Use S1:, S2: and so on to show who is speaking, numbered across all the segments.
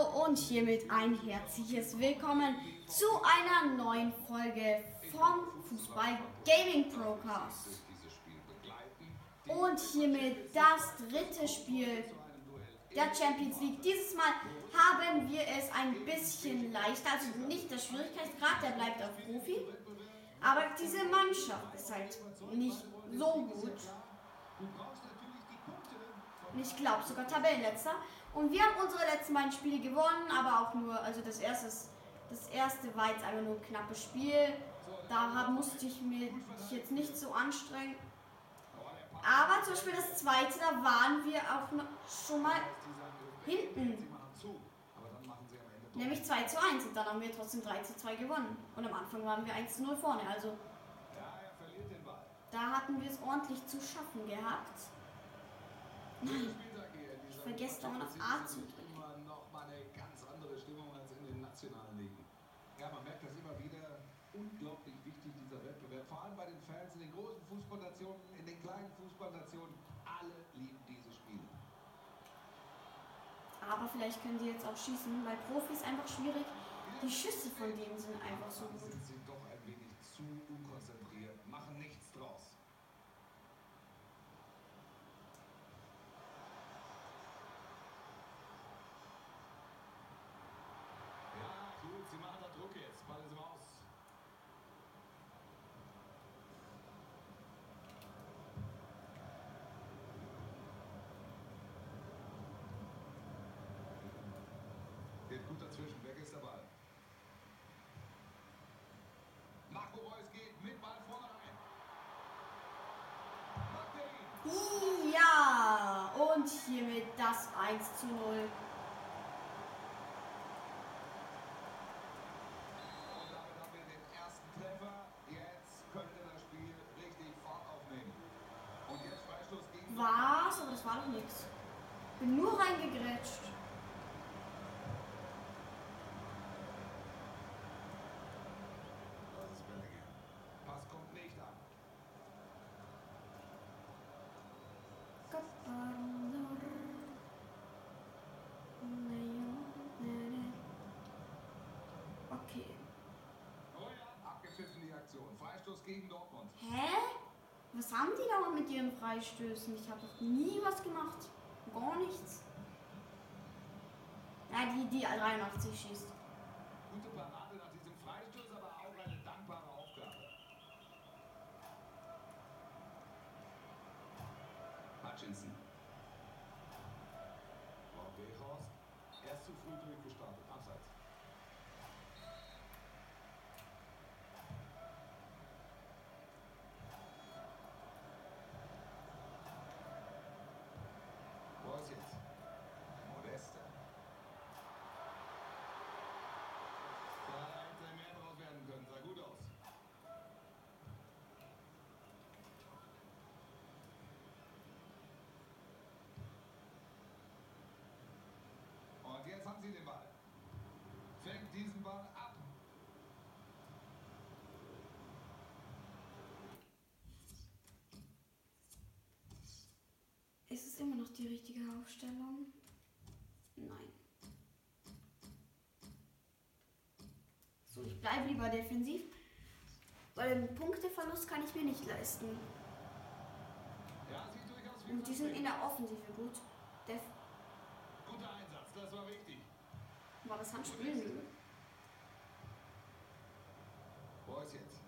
S1: Hallo und hiermit ein herzliches Willkommen zu einer neuen Folge vom Fußball Gaming Procast. Und hiermit das dritte Spiel der Champions League. Dieses Mal haben wir es ein bisschen leichter, also nicht der Schwierigkeitsgrad, der bleibt auf Profi. Aber diese Mannschaft ist halt nicht so gut. Ich glaube sogar Tabellenletzter. Und wir haben unsere letzten beiden Spiele gewonnen, aber auch nur, also das erste, das erste war jetzt einfach nur ein knappes Spiel. Da musste ich mich jetzt nicht so anstrengen. Aber zum Beispiel das zweite, da waren wir auch noch schon mal hinten. Nämlich 2 zu 1 und dann haben wir trotzdem 3 zu 2 gewonnen. Und am Anfang waren wir 1 zu 0 vorne. Also da hatten wir es ordentlich zu schaffen gehabt. Nein vergesst dauernd auf A zu drücken.
S2: noch mal eine ganz andere Stimmung als in den nationalen Ligen. Ja, man merkt das immer wieder. Unglaublich wichtig, dieser Wettbewerb. Vor allem bei den Fans in den großen Fußballnationen, in den kleinen Fußballnationen. Alle lieben diese Spiele.
S1: Aber vielleicht können die jetzt auch schießen, weil Profis einfach schwierig. Die Schüsse von denen sind einfach so gut.
S2: Sind doch ein wenig zu unkonzentriert, machen nichts draus. Gut, sie machen da Druck jetzt. Ball ist im Aus. Geht gut dazwischen. Weg ist der Ball. Marco Reus geht mit Ball vorne rein. Macht er ihn.
S1: Ja, und hiermit das 1 zu 0.
S2: Und damit haben wir den ersten Treffer. Jetzt könnte das Spiel richtig Fahrt aufnehmen. Und jetzt Freistoß gegen.
S1: Was? Aber das war doch nichts. Bin nur reingegrätscht.
S2: Das ist Bellingham. Pass kommt nicht an.
S1: Okay.
S2: Oh ja, abgepfiffen die Aktion. Freistoß gegen Dortmund.
S1: Hä? Was haben die da mit ihren Freistößen? Ich habe doch nie was gemacht. Gar nichts. Ja, die, die 83 schießt.
S2: Gute Parade nach diesem Freistoß, aber auch eine dankbare Aufgabe. Hutchinson. Wow, Weghorst. Erst zu früh durchgestartet. Abseits. Reus jetzt. Modeste. Da hätte mehr draus werden können. Sah gut aus. Und jetzt haben sie den Ball. Fängt diesen Ball ab.
S1: Ist es immer noch die richtige Aufstellung? Nein. So, ich bleibe lieber defensiv. Weil den Punkteverlust kann ich mir nicht leisten.
S2: Ja, sieht durchaus
S1: Und die sind in der Offensive gut. Def
S2: Guter Einsatz, das war wichtig.
S1: war das Handspiel?
S2: Reus jetzt.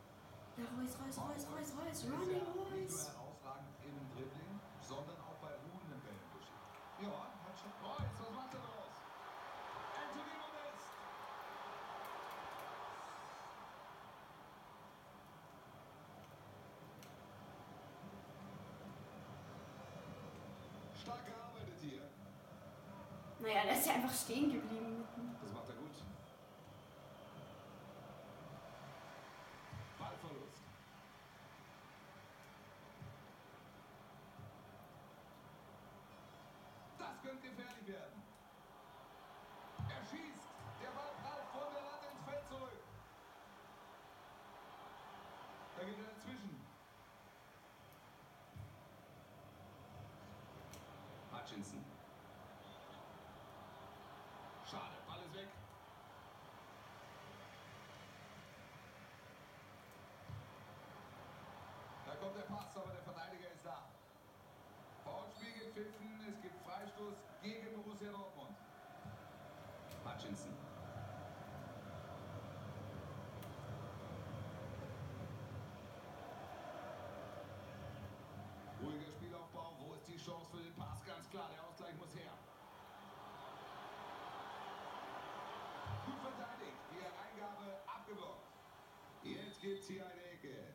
S1: Ja, Reus, Reus, Reus, Reus, Reus, Running Reus.
S2: herausragend im Dribbling, sondern auch bei ruhenden Bällen geschickt. Ja, hat schon. Reus, was macht er draus? Anthony Modest. Stark gearbeitet hier.
S1: Naja, der ist ja einfach stehen geblieben.
S2: gefährlich werden. Er schießt. Der Ball prallt von der Latte ins Feld zurück. Da geht er dazwischen. Hutchinson. Schade, Ball ist weg. Da kommt der Pass, aber gepfiffen, es gibt Freistoß gegen Borussia Dortmund. Hutchinson. Ruhiger Spielaufbau. Wo ist die Chance für den Pass? Ganz klar, der Ausgleich muss her. Gut verteidigt. Die Hereingabe abgeblockt. Jetzt gibt's hier eine Ecke.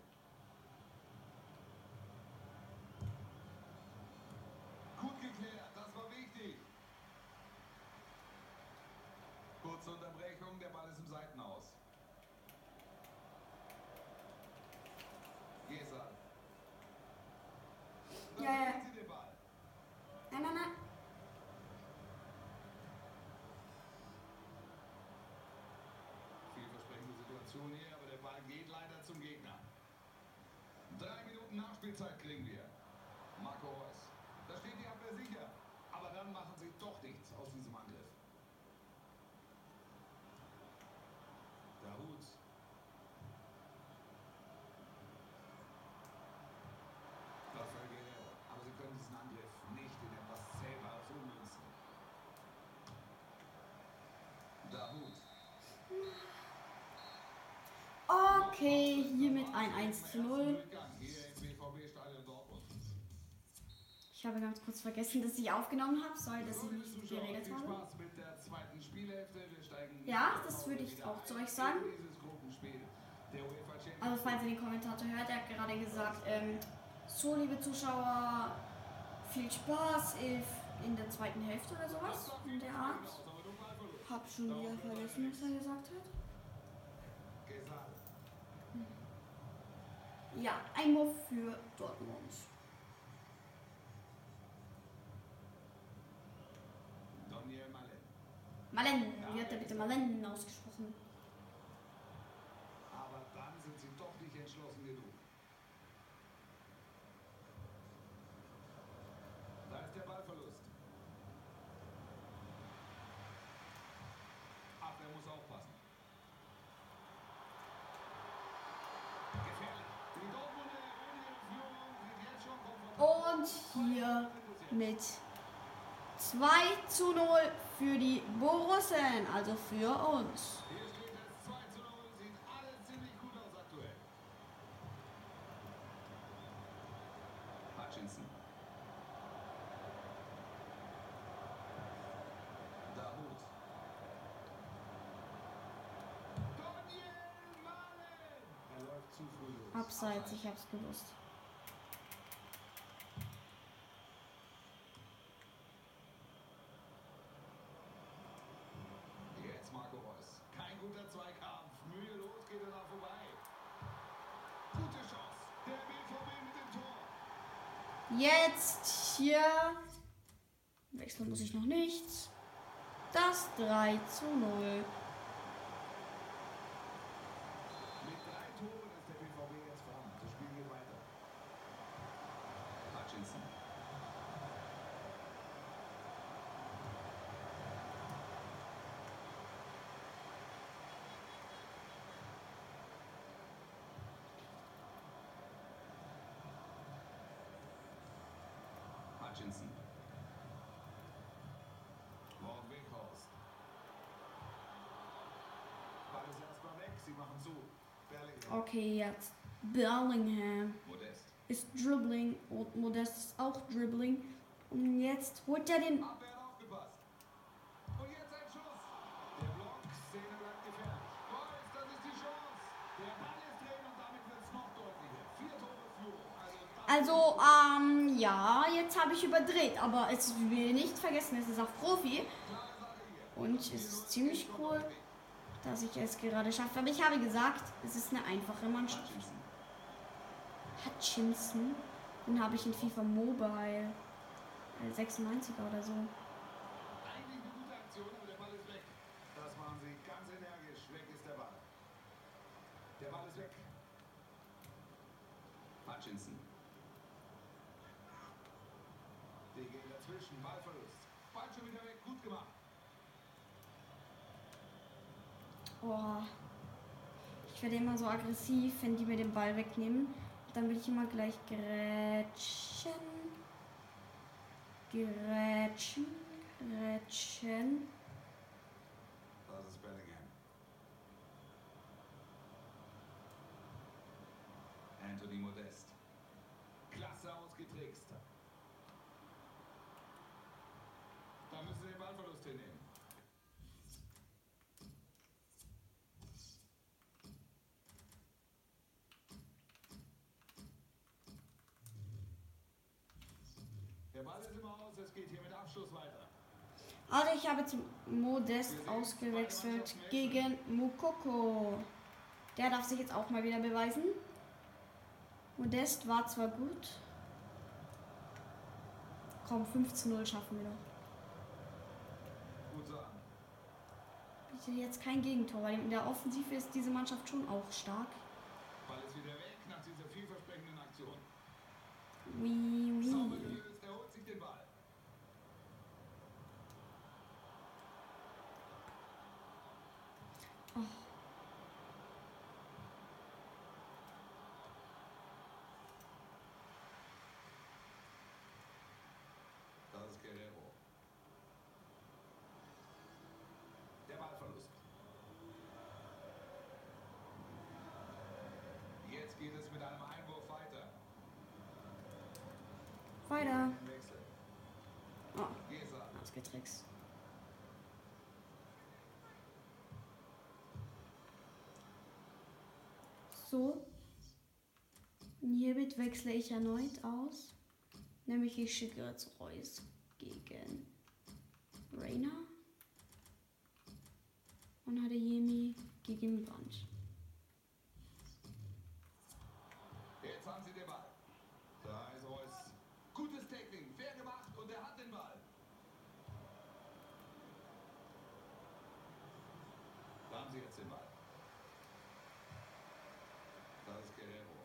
S2: Gut geklärt, das war wichtig. Kurze Unterbrechung, der Ball ist im Seitenhaus. Gesal. Da
S1: Ja, ja.
S2: verliert sie den Ball.
S1: Nein, nein, nein.
S2: Vielversprechende Situation hier, aber der Ball geht leider zum Gegner. Drei Nachspielzeit kriegen wir. Marco Reus. Da steht die Abwehr sicher. Aber dann machen sie doch nichts aus diesem Angriff. Dahut. Rafael Guerrero. Aber sie können diesen Angriff nicht in etwas Zählbares ummünzen. Dahut.
S1: Okay, hiermit ein 1 zu 0. Ich habe ganz kurz vergessen, dass ich aufgenommen habe. Sorry, dass ich nicht geredet habe. Ja, das würde ich auch zu euch sagen. Also falls ihr den Kommentator hört, er hat gerade gesagt, ähm, so liebe Zuschauer, viel Spaß in der zweiten Hälfte oder sowas in der Art. Hab schon wieder vergessen, was er gesagt hat. Ja, Einwurf für Dortmund.
S2: Daniel Mallet.
S1: Malen, wie hat er bitte Malen ausgesprochen?
S2: Aber dann sind sie doch nicht entschlossen genug. Da ist der Ballverlust. Abwehr muss aufpassen. Gefährlich. Die Dortmunder ohne ihre Führung sind jetzt schon komfortabel.
S1: Und hier mit 2 zu 0 für die Borussen, also für uns.
S2: Hier steht es 2
S1: 4. Wechseln muss ich noch nichts. Das 3 zu 0.
S2: Hutchinson. Wort Weghorst. Ball ist erstmal weg. Sie machen zu. Bellingham.
S1: Okay, jetzt Bellingham
S2: Modest.
S1: ist Dribbling und Modest ist auch Dribbling. Und jetzt holt er den.
S2: Abwehr Also,
S1: ähm, ja, jetzt habe ich überdreht, aber es will nicht vergessen, es ist auch Profi. Und es ist ziemlich cool, dass ich es gerade schaffe. Aber ich habe gesagt, es ist eine einfache Mannschaft.
S2: Hutchinson.
S1: Hutchinson. Den habe ich in FIFA Mobile. äh, 96er oder so.
S2: Eigentlich eine gute Aktion, aber der Ball ist weg. Das machen sie ganz energisch. Weg ist der Ball. Der Ball ist weg. Hutchinson. Die gehen dazwischen. Ballverlust. Ball schon wieder weg. Gut gemacht.
S1: Oh. Ich werde immer so aggressiv, wenn die mir den Ball wegnehmen. Dann will ich immer gleich Gretchen. Gretchen. Gretchen.
S2: Das ist Bellingham. Anthony Modest. Klasse ausgetrickst. Da müssen Hinnehmen. Der Ball ist im Aus, es geht hier mit Abschluss weiter.
S1: Also ich habe zum Modest ausgewechselt gegen Mukoko. Der darf sich jetzt auch mal wieder beweisen. Modest war zwar gut. Komm, 15-0 schaffen wir doch.
S2: Gut so an.
S1: Bitte jetzt kein Gegentor, weil in der Offensive ist diese Mannschaft schon auch stark.
S2: Ball ist wieder weg nach dieser vielversprechenden Aktion.
S1: Wie,
S2: Sauber
S1: wie.
S2: gelöst, er holt sich den Ball. Das ist Guerrero. Der Ballverlust. Jetzt geht es mit einem Einwurf weiter. Wechsel.
S1: Oh, ausgetrickst. So. Hiermit wechsle ich erneut aus. Nämlich ich schicke jetzt Reus gegen Rainer. Und Adeyemi gegen Brandt.
S2: Jetzt haben sie den Ball. Da ist Reus. Gutes Tackling, fair gemacht und er hat den Ball. Da haben sie jetzt Ball. Das ist Guerrero.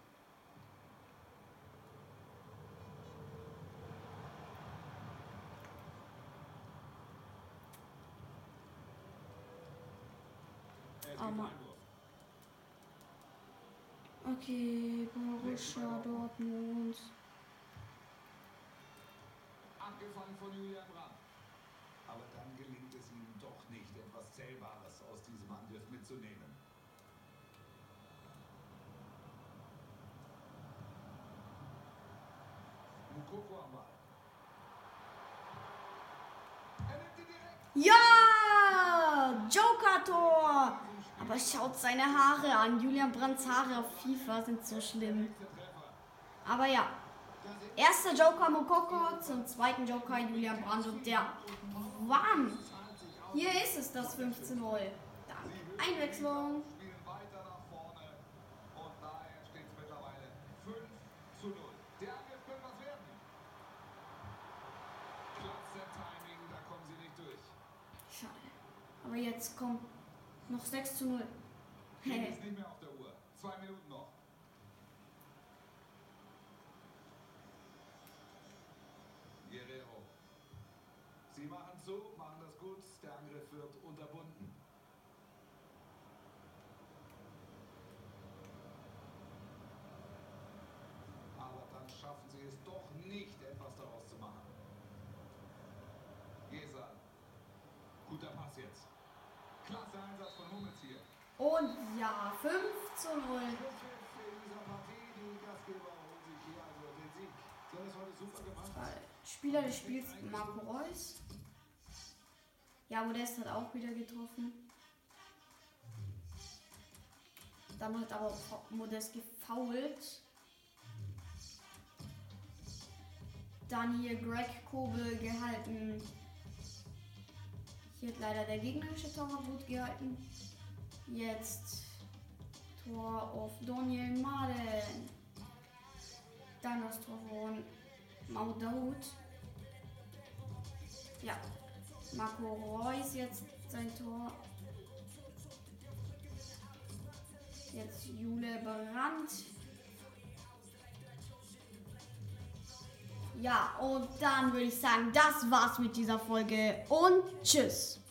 S2: Einwurf.
S1: Okay, Borussia Dortmund.
S2: Abgefangen von Julian Brandt. Gelingt es ihm doch nicht, etwas Zählbares aus diesem Angriff mitzunehmen. Mukoko am Ball. Er nimmt ihn direkt.
S1: Ja! Joker-Tor! Aber schaut seine Haare an. Julian Brandts Haare auf FIFA sind so schlimm. Aber ja. Erster Joker Mokoko, zum zweiten Joker Julian Brandt und der Wam! Hier ist es, das 15-0. Dank Einwechslung.
S2: Spielen weiter nach vorne. Und daher steht es mittlerweile 5 zu 0. Der Angriff könnte was werden. Klasse Timing, da kommen sie nicht durch.
S1: Schade. Aber jetzt kommt noch 6 zu 0.
S2: Geht ist nicht mehr auf der Uhr. Zwei Minuten noch. Guerrero. Sie machen zu, machen das gut. Der Angriff wird unterbunden. Aber dann schaffen sie es doch nicht, etwas daraus zu machen. Gesa. Guter Pass jetzt. Klasse Einsatz von Hummels hier.
S1: Und ja, 5 zu 0.
S2: Schlusspfiff in dieser Partie. Die Gastgeber holen sich hier also den Sieg.
S1: Spieler des Spiels Marco Reus. Ja, Modest hat auch wieder getroffen. Dann hat aber Modest gefoult. Dann hier Greg Kobel gehalten. Hier hat leider der gegnerische Torwart gut gehalten. Jetzt Tor auf Daniel Maden. Dann das Tor von Mahmoud Daoud. Ja. Marco Reus jetzt sein Tor. Jetzt Jule Brandt. Ja, und dann würde ich sagen, das war's mit dieser Folge und tschüss.